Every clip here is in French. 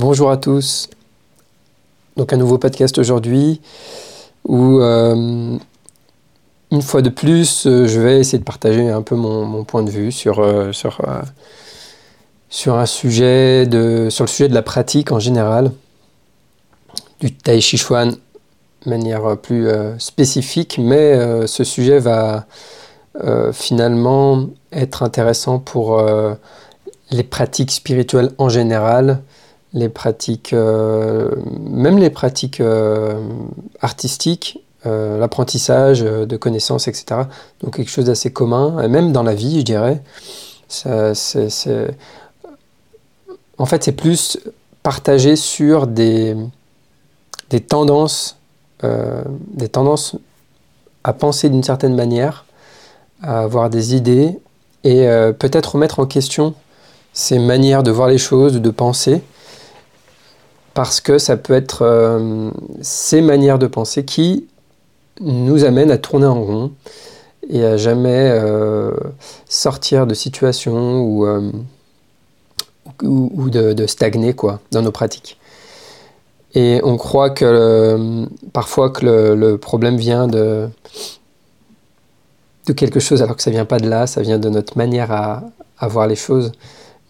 Bonjour à tous. Donc un nouveau podcast aujourd'hui où une fois de plus je vais essayer de partager un peu mon, point de vue sur, sur un sujet sur le sujet de la pratique en général du Tai Chi Chuan de manière plus spécifique mais ce sujet va finalement être intéressant pour les pratiques spirituelles en général les pratiques, euh, même les pratiques euh, artistiques, euh, l'apprentissage de connaissances, etc. Donc quelque chose d'assez commun, même dans la vie, je dirais. En fait, c'est plus partagé sur des, des tendances, des tendances à penser d'une certaine manière, à avoir des idées, et peut-être remettre en question ces manières de voir les choses, de penser, parce que ça peut être euh, ces manières de penser qui nous amènent à tourner en rond et à jamais euh, sortir de situations ou, euh, ou, de, stagner quoi, dans nos pratiques. Et on croit que parfois que le, problème vient de, de quelque chose alors que ça vient pas de là, ça vient de notre manière à, à voir les choses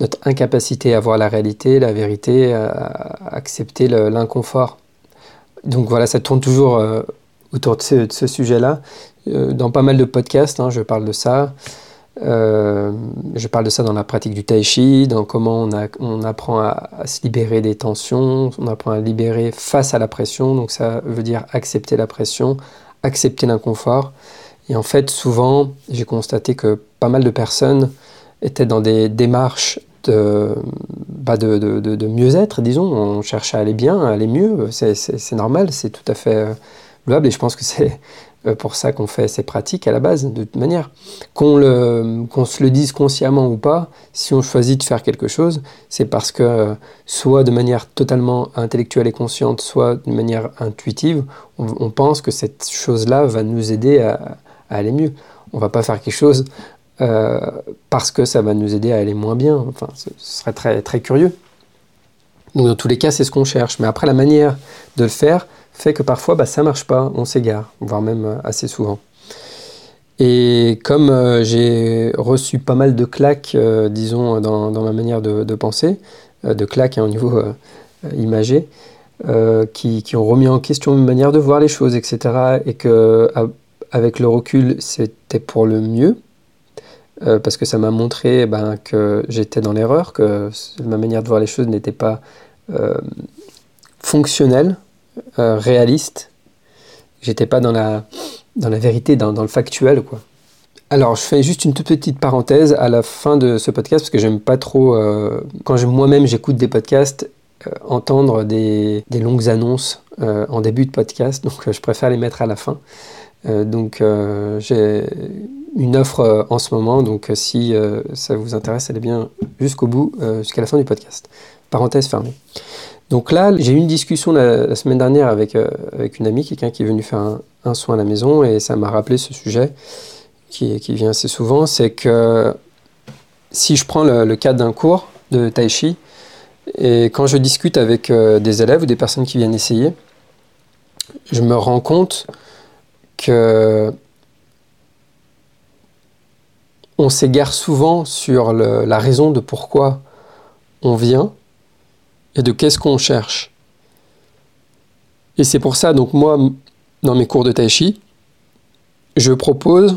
notre incapacité à voir la réalité, la vérité, à accepter l'inconfort. Donc voilà, ça tourne toujours euh, autour de ce, sujet-là. Euh, dans pas mal de podcasts, hein, je parle de ça. Euh, je parle de ça dans la pratique du tai chi, dans comment on, on apprend à, se libérer des tensions, on apprend à libérer face à la pression, donc ça veut dire accepter la pression, accepter l'inconfort. Et en fait, souvent, j'ai constaté que pas mal de personnes étaient dans des démarches bah, de, de, de, mieux-être, disons. On cherche à aller bien, à aller mieux. C'est normal, c'est tout à fait euh, louable et je pense que c'est euh, pour ça qu'on fait ces pratiques à la base, de toute manière. Qu'on se le dise consciemment ou pas, si on choisit de faire quelque chose, c'est parce que euh, soit de manière totalement intellectuelle et consciente, soit de manière intuitive, on, pense que cette chose-là va nous aider à, à, aller mieux. On va pas faire quelque chose euh, parce que ça va nous aider à aller moins bien. Enfin, ce serait très, très curieux. Donc dans tous les cas, c'est ce qu'on cherche. Mais après, la manière de le faire fait que parfois, bah, ça marche pas, on s'égare, voire même euh, assez souvent. Et comme euh, j'ai reçu pas mal de claques, disons, dans, dans, ma manière de, penser, de claques hein, au niveau imagé, qui, qui, ont remis en question ma manière de voir les choses, etc., et que avec le recul, c'était pour le mieux, euh, parce que ça m'a montré ben, que j'étais dans l'erreur, que ma manière de voir les choses n'était pas euh, fonctionnelle, euh, réaliste. J'étais pas dans la, dans la vérité, dans, dans, le factuel. Quoi. Alors, je fais juste une toute petite parenthèse à la fin de ce podcast, parce que j'aime pas trop, quand moi-même j'écoute des podcasts, entendre des, des, longues annonces en début de podcast, donc je préfère les mettre à la fin. donc, j'ai une offre euh, en ce moment, donc euh, si euh, ça vous intéresse, allez bien jusqu'au bout, jusqu'à la fin du podcast. Parenthèse fermée. Donc là, j'ai eu une discussion la, semaine dernière avec, avec une amie, quelqu'un qui est venu faire un, soin à la maison, et ça m'a rappelé ce sujet qui, vient assez souvent, c'est que si je prends le, le cas d'un cours de tai chi, et quand je discute avec des élèves ou des personnes qui viennent essayer, je me rends compte que on s'égare souvent sur la raison de pourquoi on vient et de qu'est-ce qu'on cherche. Et c'est pour ça, donc moi, dans mes cours de tai chi, je propose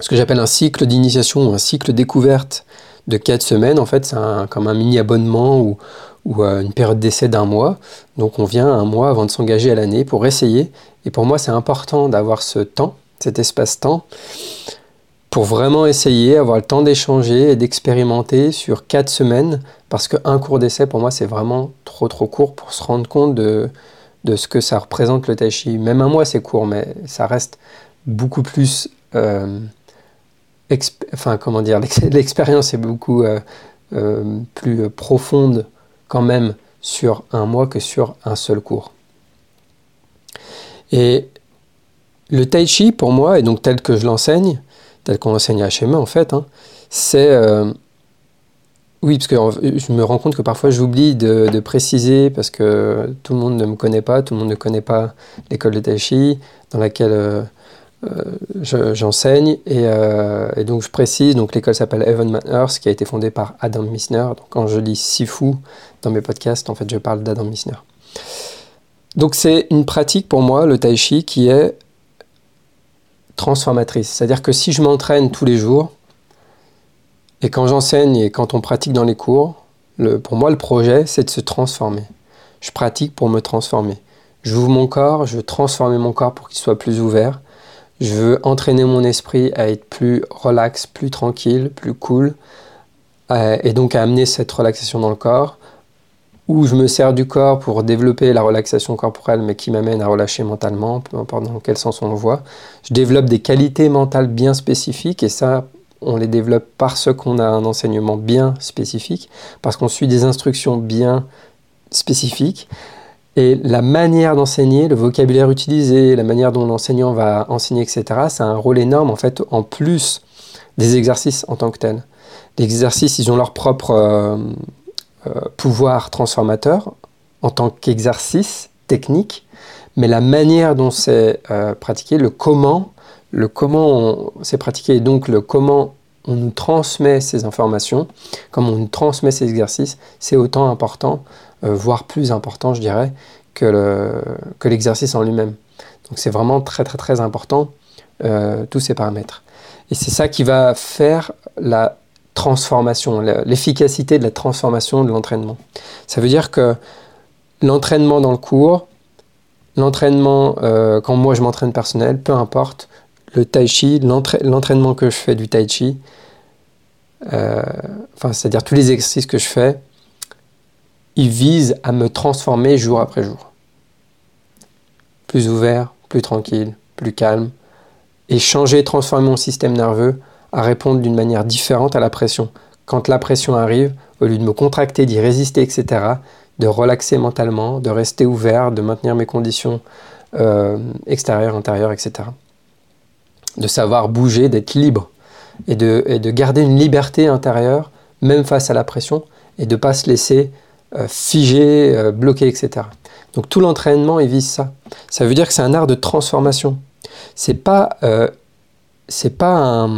ce que j'appelle un cycle d'initiation, un cycle découverte de 4 semaines. En fait, c'est comme un mini abonnement ou, ou euh, une période d'essai d'un mois. Donc on vient un mois avant de s'engager à l'année pour essayer. Et pour moi, c'est important d'avoir ce temps, cet espace-temps, pour vraiment essayer, avoir le temps d'échanger et d'expérimenter sur quatre semaines, parce qu'un cours d'essai, pour moi, c'est vraiment trop trop court pour se rendre compte de, de ce que ça représente le tai chi. Même un mois, c'est court, mais ça reste beaucoup plus... Euh, enfin, comment dire, l'expérience est beaucoup euh, euh, plus profonde quand même sur un mois que sur un seul cours. Et le tai chi, pour moi, et donc tel que je l'enseigne, tel qu'on l'enseigne à HME en fait, hein, c'est... Euh, oui, parce que je me rends compte que parfois j'oublie de, préciser parce que tout le monde ne me connaît pas, tout le monde ne connaît pas l'école de Tai Chi dans laquelle euh, euh, j'enseigne. et, donc je précise, donc l'école s'appelle Evan Manners, qui a été fondée par Adam Missner. Donc quand je dis Sifu dans mes podcasts, en fait je parle d'Adam Missner. Donc c'est une pratique pour moi, le Tai Chi, qui est transformatrice. C'est-à-dire que si je m'entraîne tous les jours, et quand j'enseigne et quand on pratique dans les cours, pour moi le projet c'est de se transformer. Je pratique pour me transformer. J'ouvre mon corps, je veux transformer mon corps pour qu'il soit plus ouvert. Je veux entraîner mon esprit à être plus relax, plus tranquille, plus cool, euh, et donc à amener cette relaxation dans le corps où je me sers du corps pour développer la relaxation corporelle, mais qui m'amène à relâcher mentalement, peu importe dans quel sens on le voit. Je développe des qualités mentales bien spécifiques, et ça, on les développe parce qu'on a un enseignement bien spécifique, parce qu'on suit des instructions bien spécifiques. Et la manière d'enseigner, le vocabulaire utilisé, la manière dont l'enseignant va enseigner, etc., ça a un rôle énorme, en fait, en plus des exercices en tant que tels. Les exercices, ils ont leur propre... Euh, pouvoir transformateur en tant qu'exercice technique, mais la manière dont c'est euh, pratiqué, le comment, le comment c'est pratiqué et donc le comment on nous transmet ces informations, comment on nous transmet ces exercices, c'est autant important, euh, voire plus important, je dirais, que l'exercice en lui-même. Donc c'est vraiment très très très important, tous ces paramètres. Et c'est ça qui va faire la transformation, l'efficacité de la transformation de l'entraînement. Ça veut dire que l'entraînement dans le cours, l'entraînement euh, quand moi je m'entraîne personnel, peu importe, le tai chi, l'entraînement que je fais du tai chi, euh, enfin, c'est-à-dire tous les exercices que je fais, ils visent à me transformer jour après jour. Plus ouvert, plus tranquille, plus calme, et changer, transformer mon système nerveux à répondre d'une manière différente à la pression. Quand la pression arrive, au lieu de me contracter, d'y résister, etc., de relaxer mentalement, de rester ouvert, de maintenir mes conditions euh, extérieures, intérieures, etc. De savoir bouger, d'être libre et de, de, garder une liberté intérieure, même face à la pression, et de ne pas se laisser euh, figer, euh, bloquer, etc. Donc tout l'entraînement, il vise ça. Ça veut dire que c'est un art de transformation. C'est pas c'est pas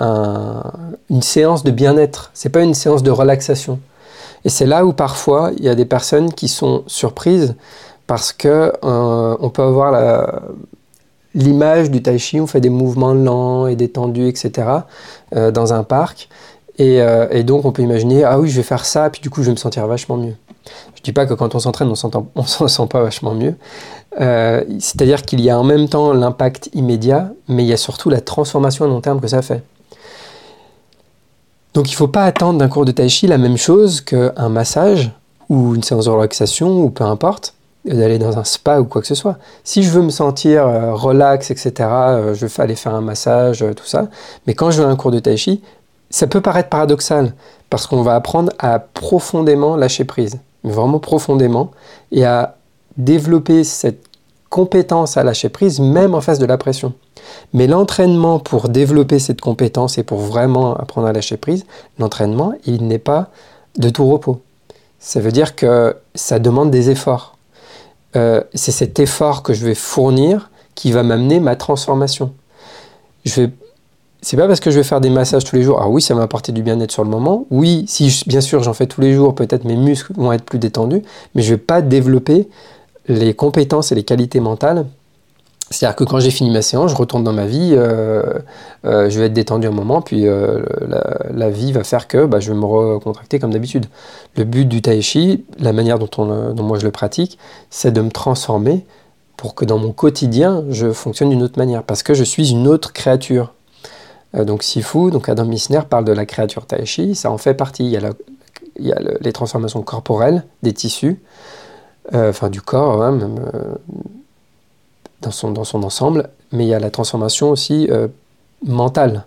une séance de bien-être, c'est pas une séance de relaxation. Et c'est là où parfois il y a des personnes qui sont surprises parce que euh, on peut avoir l'image du tai chi, on fait des mouvements lents et détendus, etc. Euh, dans un parc. Et, euh, et, donc on peut imaginer, ah oui, je vais faire ça, puis du coup je vais me sentir vachement mieux. Je dis pas que quand on s'entraîne, on ne s'en sent pas vachement mieux. Euh, c'est-à-dire qu'il y a en même temps l'impact immédiat, mais il y a surtout la transformation à long terme que ça fait. Donc il ne faut pas attendre d'un cours de tai chi la même chose qu'un massage ou une séance de relaxation ou peu importe, d'aller dans un spa ou quoi que ce soit. Si je veux me sentir euh, relax, etc., euh, je vais aller faire un massage, tout ça. Mais quand je veux un cours de tai chi, ça peut paraître paradoxal parce qu'on va apprendre à profondément lâcher prise, vraiment profondément, et à développer cette compétence à lâcher prise même en face de la pression. Mais l'entraînement pour développer cette compétence et pour vraiment apprendre à lâcher prise, l'entraînement, il n'est pas de tout repos. Ça veut dire que ça demande des efforts. Euh, c'est cet effort que je vais fournir qui va m'amener ma transformation. Je vais c'est pas parce que je vais faire des massages tous les jours. Alors oui, ça m'a apporté du bien-être sur le moment. Oui, si bien sûr j'en fais tous les jours, peut-être mes muscles vont être plus détendus, mais je vais pas développer les compétences et les qualités mentales. C'est-à-dire que quand j'ai fini ma séance, je retourne dans ma vie, euh, euh, je vais être détendu un moment, puis euh, la, vie va faire que bah, je vais me recontracter comme d'habitude. Le but du tai chi, la manière dont, on, dont moi je le pratique, c'est de me transformer pour que dans mon quotidien, je fonctionne d'une autre manière, parce que je suis une autre créature. Donc Sifu, donc Adam Missner parle de la créature Taichi, ça en fait partie. Il y a, les transformations corporelles des tissus, enfin du corps, hein, son, dans son ensemble, mais il y a la transformation aussi mentale.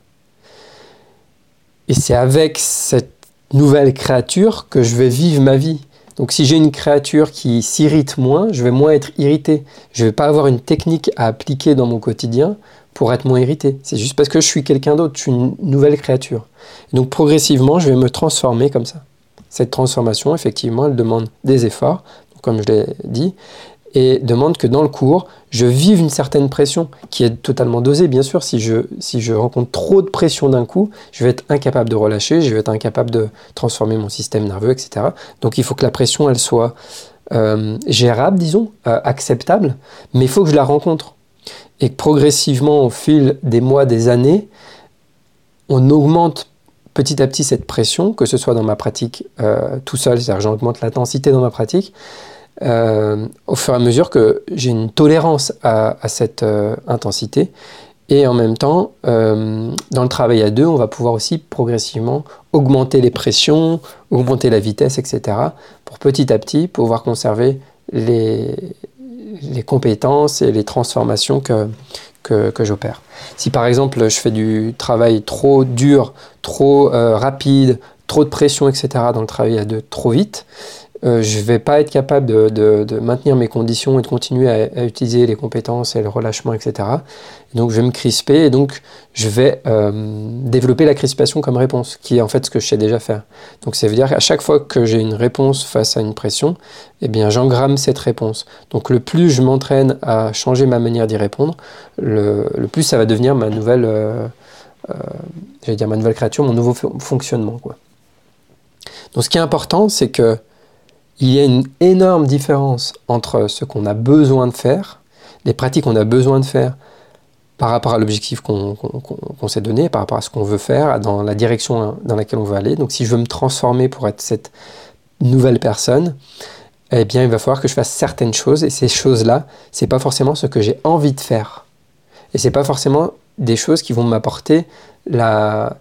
Et c'est avec cette nouvelle créature que je vais vivre ma vie. Donc si j'ai une créature qui s'irrite moins, je vais moins être irrité. Je ne vais pas avoir une technique à appliquer dans mon quotidien pour être moins irrité. C'est juste parce que je suis quelqu'un d'autre, je suis une nouvelle créature. donc progressivement, je vais me transformer comme ça. Cette transformation, effectivement, elle demande des efforts, comme je l'ai dit, et demande que dans le cours, je vive une certaine pression qui est totalement dosée, bien sûr. Si je, si je rencontre trop de pression d'un coup, je vais être incapable de relâcher, je vais être incapable de transformer mon système nerveux, etc. Donc il faut que la pression, elle soit euh, gérable, disons, euh, acceptable, mais il faut que je la rencontre. Et progressivement, au fil des mois, des années, on augmente petit à petit cette pression, que ce soit dans ma pratique euh, tout seul, c'est-à-dire j'augmente l'intensité dans ma pratique, euh, au fur et à mesure que j'ai une tolérance à, cette euh, intensité. Et en même temps, dans le travail à deux, on va pouvoir aussi progressivement augmenter les pressions, augmenter la vitesse, etc. pour petit à petit pouvoir conserver les, les compétences et les transformations que, que, j'opère. Si par exemple je fais du travail trop dur, trop rapide, trop de pression, etc. dans le travail à deux, trop vite, euh, je ne vais pas être capable de, maintenir mes conditions et de continuer à, utiliser les compétences et le relâchement, etc. donc je vais me crisper et donc je vais euh, développer la crispation comme réponse, qui est en fait ce que je sais déjà faire. Donc ça veut dire qu'à chaque fois que j'ai une réponse face à une pression, eh bien j'engramme cette réponse. Donc le plus je m'entraîne à changer ma manière d'y répondre, le, plus ça va devenir ma nouvelle, euh, dire ma nouvelle créature, mon nouveau fonctionnement. Donc ce qui est important, c'est que il y a une énorme différence entre ce qu'on a besoin de faire, les pratiques qu'on a besoin de faire par rapport à l'objectif qu'on s'est donné, par rapport à ce qu'on veut faire, dans la direction dans laquelle on veut aller. Donc si je veux me transformer pour être cette nouvelle personne, eh bien il va falloir que je fasse certaines choses et ces choses-là, c'est pas forcément ce que j'ai envie de faire. Et c'est pas forcément des choses qui vont m'apporter la,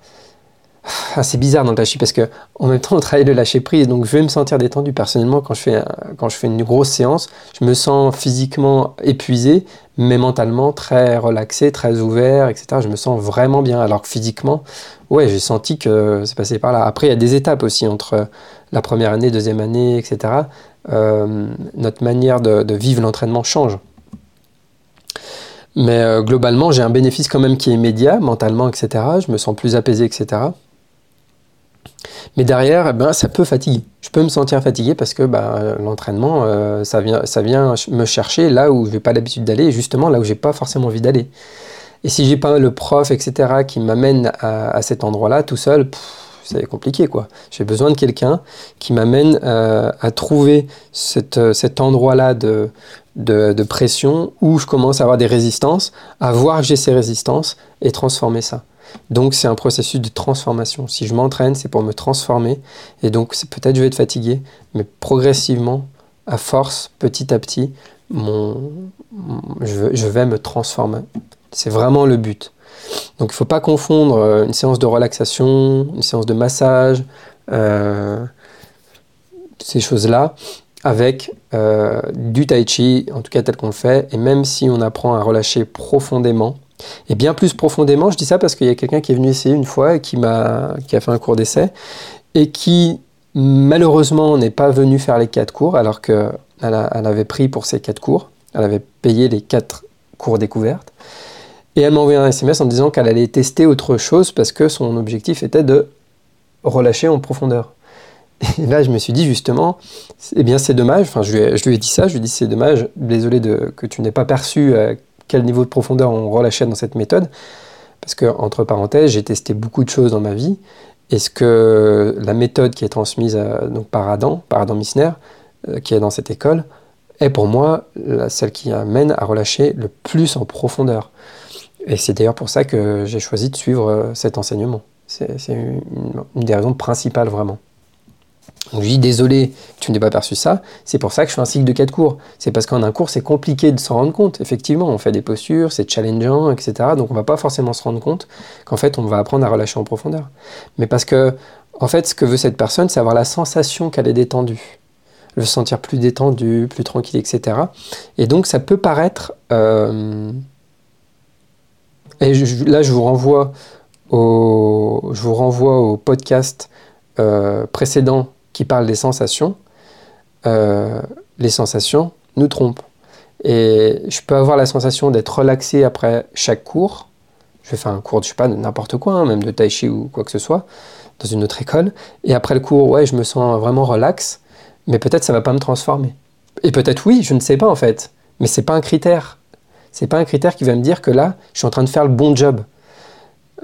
c'est bizarre dans le tachi parce que en même temps on travaille le lâcher prise donc je vais me sentir détendu personnellement quand je fais quand je fais une grosse séance. Je me sens physiquement épuisé mais mentalement très relaxé très ouvert etc je me sens vraiment bien alors que physiquement ouais j'ai senti que c'est passé par là. Après il y a des étapes aussi entre la première année deuxième année etc euh, notre manière de, vivre l'entraînement change. Mais euh, globalement, j'ai un bénéfice quand même qui est immédiat, mentalement, etc. Je me sens plus apaisé, etc. Mais derrière, eh ben, ça peut fatiguer. Je peux me sentir fatigué parce que ben, l'entraînement, euh, ça, vient, ça vient me chercher là où je n'ai pas l'habitude d'aller justement là où j'ai pas forcément envie d'aller. Et si j'ai pas le prof, etc., qui m'amène à, cet endroit-là tout seul, c'est compliqué quoi. J'ai besoin de quelqu'un qui m'amène euh, à trouver euh, cet endroit-là de, de, pression où je commence à avoir des résistances, à voir que j'ai ces résistances et transformer ça. Donc c'est un processus de transformation. Si je m'entraîne, c'est pour me transformer. Et donc peut-être je vais être fatigué, mais progressivement, à force, petit à petit, je, vais me transformer. C'est vraiment le but. Donc il ne faut pas confondre euh, une séance de relaxation, une séance de massage, euh, ces choses-là, avec euh, du tai chi, en tout cas tel qu'on le fait. Et même si on apprend à relâcher profondément, et bien plus profondément, je dis ça parce qu'il y a quelqu'un qui est venu essayer une fois et qui, m'a, qui a fait un cours d'essai et qui malheureusement n'est pas venu faire les quatre cours alors qu'elle elle avait pris pour ces quatre cours. Elle avait payé les quatre cours découvertes. Et elle m'a envoyé un SMS en disant qu'elle allait tester autre chose parce que son objectif était de relâcher en profondeur. Et là, je me suis dit justement, eh bien c'est dommage, enfin je lui, ai, dit ça, je lui ai dit c'est dommage, désolé que tu n'aies pas perçu euh, quel niveau de profondeur on relâchait dans cette méthode. Parce que, entre parenthèses, j'ai testé beaucoup de choses dans ma vie. Et ce que la méthode qui est transmise donc par Adam, par Adam Missner, euh, qui est dans cette école, est pour moi celle qui amène à relâcher le plus en profondeur. Et c'est d'ailleurs pour ça que j'ai choisi de suivre euh, cet enseignement. C'est une, des raisons principales vraiment. Je dis désolé, tu n'as pas perçu ça. C'est pour ça que je fais un cycle de 4 cours. C'est parce qu'en un cours, c'est compliqué de s'en rendre compte. Effectivement, on fait des postures, c'est challengeant, etc. Donc on va pas forcément se rendre compte qu'en fait, on va apprendre à relâcher en profondeur. Mais parce que, en fait, ce que veut cette personne, c'est avoir la sensation qu'elle est détendue. Le sentir plus détendu, plus tranquille, etc. Et donc ça peut paraître... Euh, et là, je vous renvoie au, je vous renvoie au podcast euh, précédent qui parle des sensations, euh, les sensations nous trompent. Et je peux avoir la sensation d'être relaxé après chaque cours. Je vais faire un cours, je sais pas, de n'importe quoi, hein, même de tai chi ou quoi que ce soit, dans une autre école. Et après le cours, ouais, je me sens vraiment relax, mais peut-être ça va pas me transformer. Et peut-être oui, je ne sais pas en fait. Mais c'est pas un critère. C'est pas un critère qui va me dire que là, je suis en train de faire le bon job.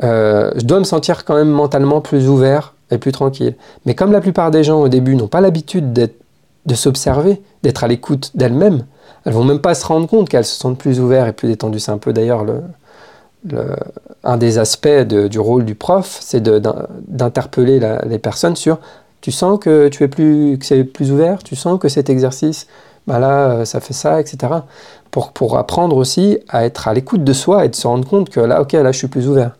Euh, je dois me sentir quand même mentalement plus ouvert et plus tranquille. Mais comme la plupart des gens au début n'ont pas l'habitude de s'observer, d'être à l'écoute d'elles-mêmes, elles vont même pas se rendre compte qu'elles se sentent plus ouvertes et plus détendues. C'est un peu d'ailleurs le, un des aspects du rôle du prof, c'est d'interpeller les personnes sur tu sens que tu es plus que c'est plus ouvert, tu sens que cet exercice, bah là, ça fait ça, etc. Pour, pour apprendre aussi à être à l'écoute de soi et de se rendre compte que là, ok, là, je suis plus ouvert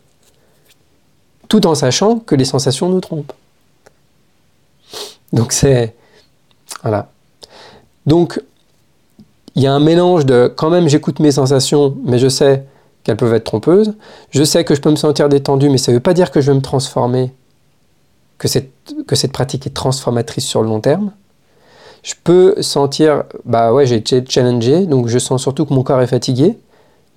tout en sachant que les sensations nous trompent. Donc c'est... Voilà. Donc, il y a un mélange de quand même j'écoute mes sensations, mais je sais qu'elles peuvent être trompeuses. Je sais que je peux me sentir détendu, mais ça ne veut pas dire que je vais me transformer, que cette, que cette pratique est transformatrice sur le long terme. Je peux sentir, bah ouais, j'ai été challengé, donc je sens surtout que mon corps est fatigué,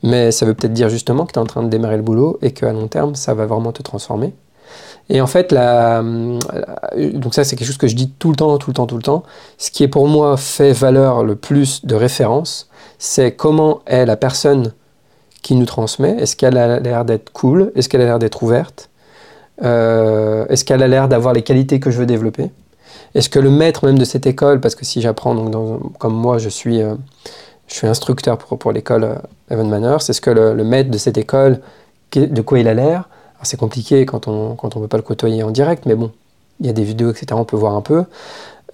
mais ça veut peut-être dire justement que tu es en train de démarrer le boulot et qu'à long terme, ça va vraiment te transformer. Et en fait, la, donc ça c'est quelque chose que je dis tout le temps, tout le temps, tout le temps. Ce qui est pour moi fait valeur le plus de référence, c'est comment est la personne qui nous transmet. Est-ce qu'elle a l'air d'être cool? Est-ce qu'elle a l'air d'être ouverte? Euh, Est-ce qu'elle a l'air d'avoir les qualités que je veux développer? Est-ce que le maître même de cette école, parce que si j'apprends, comme moi je suis, euh, je suis instructeur pour, pour l'école euh, Evan Manor, c'est ce que le, maître de cette école, de quoi il a l'air. C'est compliqué quand on quand on peut pas le côtoyer en direct, mais bon, il y a des vidéos, etc. On peut voir un peu.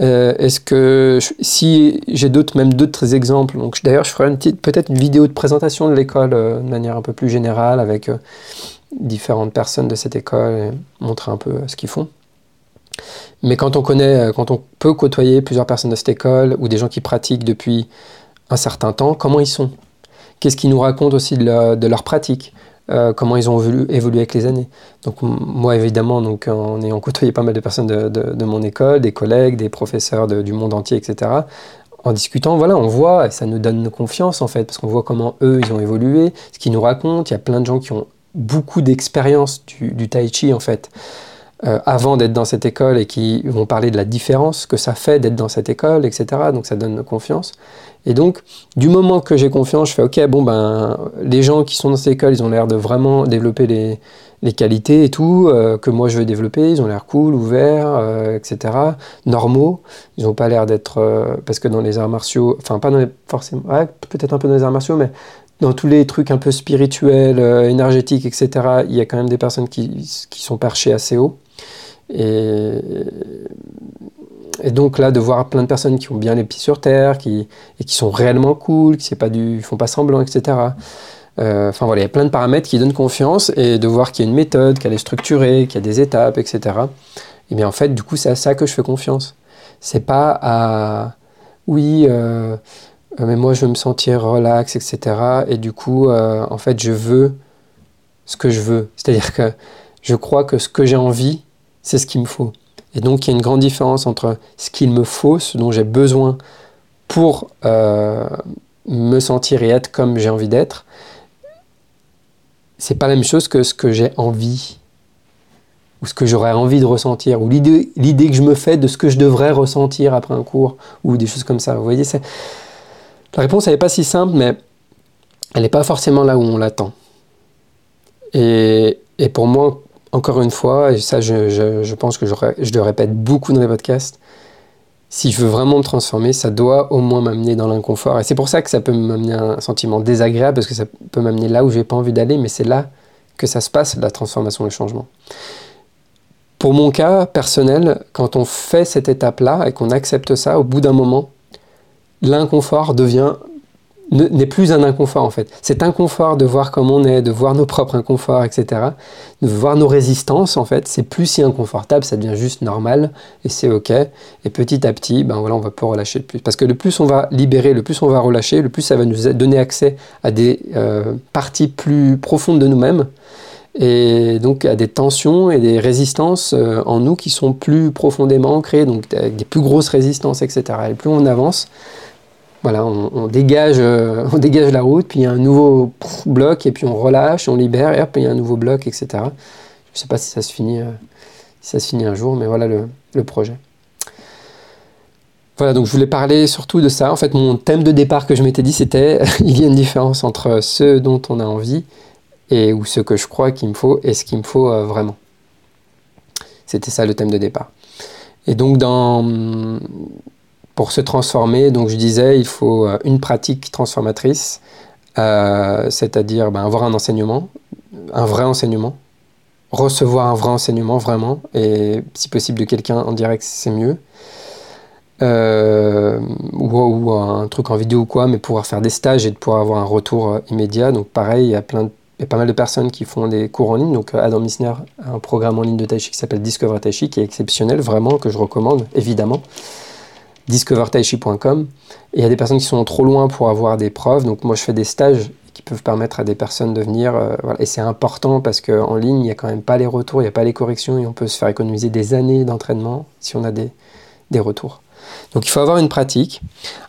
Euh, est-ce que si j'ai d'autres, même d'autres exemples, donc d'ailleurs je ferai peut-être une vidéo de présentation de l'école euh, de manière un peu plus générale avec différentes personnes de cette école et montrer un peu ce qu'ils font. Mais quand on connaît, quand on peut côtoyer plusieurs personnes de cette école ou des gens qui pratiquent depuis un certain temps, comment ils sont Qu'est-ce qu'ils nous racontent aussi de, leur pratique euh, comment ils ont évolué, avec les années. Donc moi évidemment, donc, en ayant côtoyé pas mal de personnes de, mon école, des collègues, des professeurs du monde entier, etc., en discutant, voilà, on voit, et ça nous donne confiance en fait, parce qu'on voit comment eux, ils ont évolué, ce qu'ils nous racontent. Il y a plein de gens qui ont beaucoup d'expérience du, du, tai chi en fait. Euh, avant d'être dans cette école et qui vont parler de la différence que ça fait d'être dans cette école, etc. Donc ça donne confiance. Et donc, du moment que j'ai confiance, je fais OK, bon, ben, les gens qui sont dans cette école, ils ont l'air de vraiment développer les, les qualités et tout, euh, que moi je veux développer, ils ont l'air cool, ouverts, euh, etc. Normaux. Ils n'ont pas l'air d'être. parce que dans les arts martiaux, enfin, pas forcément, ouais, peut-être un peu dans les arts martiaux, mais dans tous les trucs un peu spirituels, énergétiques, etc., il y a quand même des personnes qui, qui sont perchées assez haut. Et, donc là, de voir plein de personnes qui ont bien les pieds sur terre, qui, et qui sont réellement cool, qui ne font pas semblant, etc. Euh, enfin voilà, il y a plein de paramètres qui donnent confiance et de voir qu'il y a une méthode, qu'elle est structurée, qu'il y a des étapes, etc. Et bien en fait, du coup, c'est à ça que je fais confiance. C'est pas à oui, euh, mais moi je veux me sentir relax, etc. Et du coup, euh, en fait, je veux ce que je veux. C'est-à-dire que je crois que ce que j'ai envie, c'est ce qu'il me faut. Et donc il y a une grande différence entre ce qu'il me faut, ce dont j'ai besoin pour euh, me sentir et être comme j'ai envie d'être. C'est pas la même chose que ce que j'ai envie ou ce que j'aurais envie de ressentir, ou l'idée, que je me fais de ce que je devrais ressentir après un cours, ou des choses comme ça. Vous voyez, la réponse, elle n'est pas si simple, mais elle n'est pas forcément là où on l'attend. Et pour moi, encore une fois, et ça je, pense que je, je, le répète beaucoup dans les podcasts, si je veux vraiment me transformer, ça doit au moins m'amener dans l'inconfort. Et c'est pour ça que ça peut m'amener un sentiment désagréable, parce que ça peut m'amener là où j'ai pas envie d'aller, mais c'est là que ça se passe, la transformation, le changement. pour mon cas personnel, quand on fait cette étape-là et qu'on accepte ça, au bout d'un moment, l'inconfort devient n'est plus un inconfort en fait. Cet inconfort de voir comment on est, de voir nos propres inconforts, etc., de voir nos résistances en fait, c'est plus si inconfortable, ça devient juste normal et c'est ok. Et petit à petit, ben voilà, on va pas relâcher de plus. Parce que le plus on va libérer, le plus on va relâcher, le plus ça va nous donner accès à des euh, parties plus profondes de nous-mêmes et donc à des tensions et des résistances euh, en nous qui sont plus profondément ancrées, donc avec des plus grosses résistances, etc. Et plus on avance, voilà, on, dégage, euh, on dégage la route, puis il y a un nouveau bloc, et puis on relâche, on libère, et hop, il y a un nouveau bloc, etc. Je ne sais pas si ça se finit, euh, si un jour, mais voilà le, le, projet. Voilà, donc je voulais parler surtout de ça. En fait, mon thème de départ que je m'étais dit, c'était il y a une différence entre ce dont on a envie et ou ce que je crois qu'il me faut et ce qu'il me faut euh, vraiment. C'était ça le thème de départ. Et donc dans pour se transformer, donc je disais, il faut euh, une pratique transformatrice, euh, c'est-à-dire ben, avoir un enseignement, un vrai enseignement, recevoir un vrai enseignement vraiment, et si possible de quelqu'un en direct, c'est mieux. Euh, ou, un truc en vidéo ou quoi, mais pouvoir faire des stages et de pouvoir avoir un retour immédiat. Donc pareil, il y a plein il y a pas mal de personnes qui font des cours en ligne. Donc Adam Misner a un programme en ligne de Tai Chi qui s'appelle Discover Tai Chi, qui est exceptionnel, vraiment, que je recommande, évidemment discovertaichi.com. Et il y a des personnes qui sont trop loin pour avoir des preuves. Donc moi, je fais des stages qui peuvent permettre à des personnes de venir. Euh, Et c'est important parce qu'en ligne, il n'y a quand même pas les retours, il n'y a pas les corrections et on peut se faire économiser des années d'entraînement si on a des, des retours. Donc il faut avoir une pratique.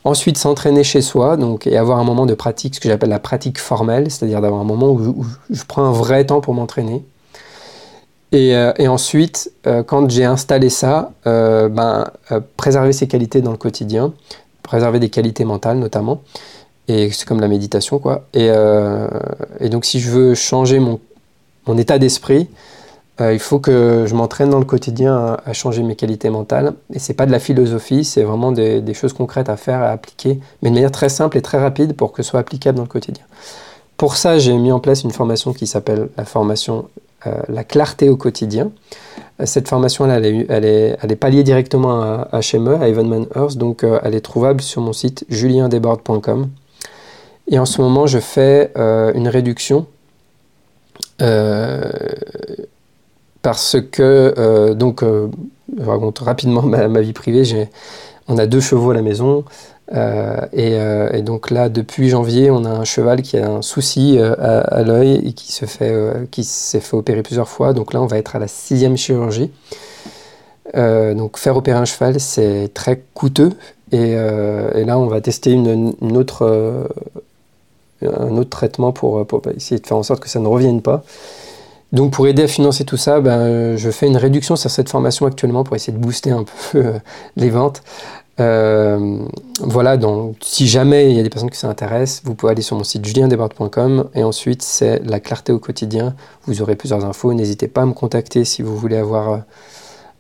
Ensuite, s'entraîner chez soi donc, et avoir un moment de pratique, ce que j'appelle la pratique formelle, c'est-à-dire d'avoir un moment où je prends un vrai temps pour m'entraîner. Euh, et, ensuite, euh, quand j'ai installé ça, euh, ben, préserver ses qualités dans le quotidien, préserver des qualités mentales notamment, et c'est comme la méditation quoi. Et, donc si je veux changer mon, état d'esprit, il faut que je m'entraîne dans le quotidien à, changer mes qualités mentales. Et c'est pas de la philosophie, c'est vraiment des, choses concrètes à faire, à appliquer, mais de manière très simple et très rapide pour que ce soit applicable dans le quotidien. Pour ça, j'ai mis en place une formation qui s'appelle la formation la clarté au quotidien. Euh, cette formation, elle, est, elle, est, elle est pas liée directement à, à à Evenman Earth, donc euh, elle est trouvable sur mon site juliendesbordes.com. Et en ce moment, je fais une réduction parce que, donc, je raconte rapidement ma, ma vie privée, on a deux chevaux à la maison, euh, euh, et, donc là, depuis janvier, on a un cheval qui a un souci euh, à, l'œil et qui fait, s'est fait opérer plusieurs fois. Donc là, on va être à la sixième chirurgie. donc faire opérer un cheval, c'est très coûteux. Et, là, on va tester une, autre, un autre traitement pour, pour, essayer de faire en sorte que ça ne revienne pas. Donc pour aider à financer tout ça, ben, je fais une réduction sur cette formation actuellement pour essayer de booster un peu les ventes. Euh, voilà, donc si jamais il y a des personnes qui s'intéressent, vous pouvez aller sur mon site juliendesbordes.com et ensuite c'est la clarté au quotidien. Vous aurez plusieurs infos. N'hésitez pas à me contacter si vous voulez avoir euh,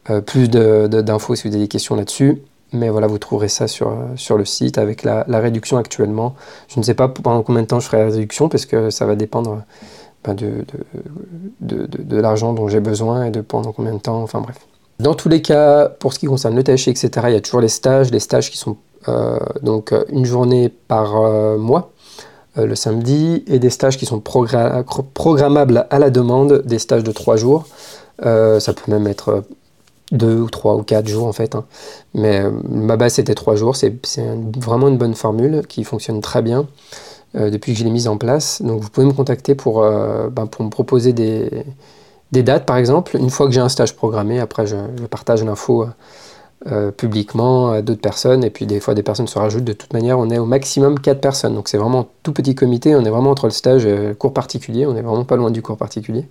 euh, plus d'infos, si vous avez des questions là-dessus. Mais voilà, vous trouverez ça sur, le site avec la, réduction actuellement. Je ne sais pas pendant combien de temps je ferai la réduction parce que ça va dépendre de, de l'argent dont j'ai besoin et de pendant combien de temps. Enfin bref. Dans tous les cas, pour ce qui concerne le THC, etc., il y a toujours les stages, les stages qui sont euh, donc euh, une journée par euh, mois, le samedi, et des stages qui sont programmables à la demande, des stages de trois jours. ça peut même être deux ou trois ou quatre jours en fait. Hein. Mais ma base c'était trois jours. C'est vraiment une bonne formule qui fonctionne très bien depuis que je l'ai mise en place. Donc vous pouvez me contacter pour, ben, pour me proposer des, des dates, par exemple. Une fois que j'ai un stage programmé, après, je, partage l'info euh, euh, publiquement à d'autres personnes. Et puis, des fois, des personnes se rajoutent. De toute manière, on est au maximum 4 personnes. Donc, c'est vraiment tout petit comité. On est vraiment entre le stage et le cours particulier. On est vraiment pas loin du cours particulier.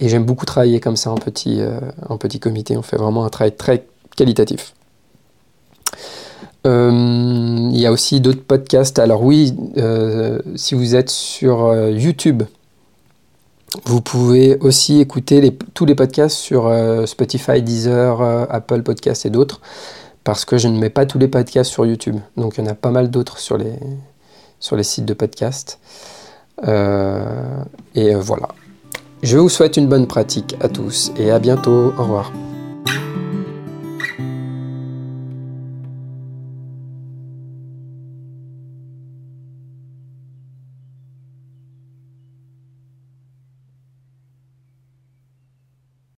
Et j'aime beaucoup travailler comme ça en petit, euh, en petit comité. On fait vraiment un travail très qualitatif. Il y a aussi d'autres podcasts. Alors oui, si vous êtes sur YouTube, vous pouvez aussi écouter tous les podcasts sur euh, Spotify, Deezer, euh, Apple Podcasts et d'autres, parce que je ne mets pas tous les podcasts sur YouTube. Donc il y en a pas mal d'autres sur les, sites de podcasts. Euh, et voilà. Je vous souhaite une bonne pratique à tous et à bientôt. Au revoir.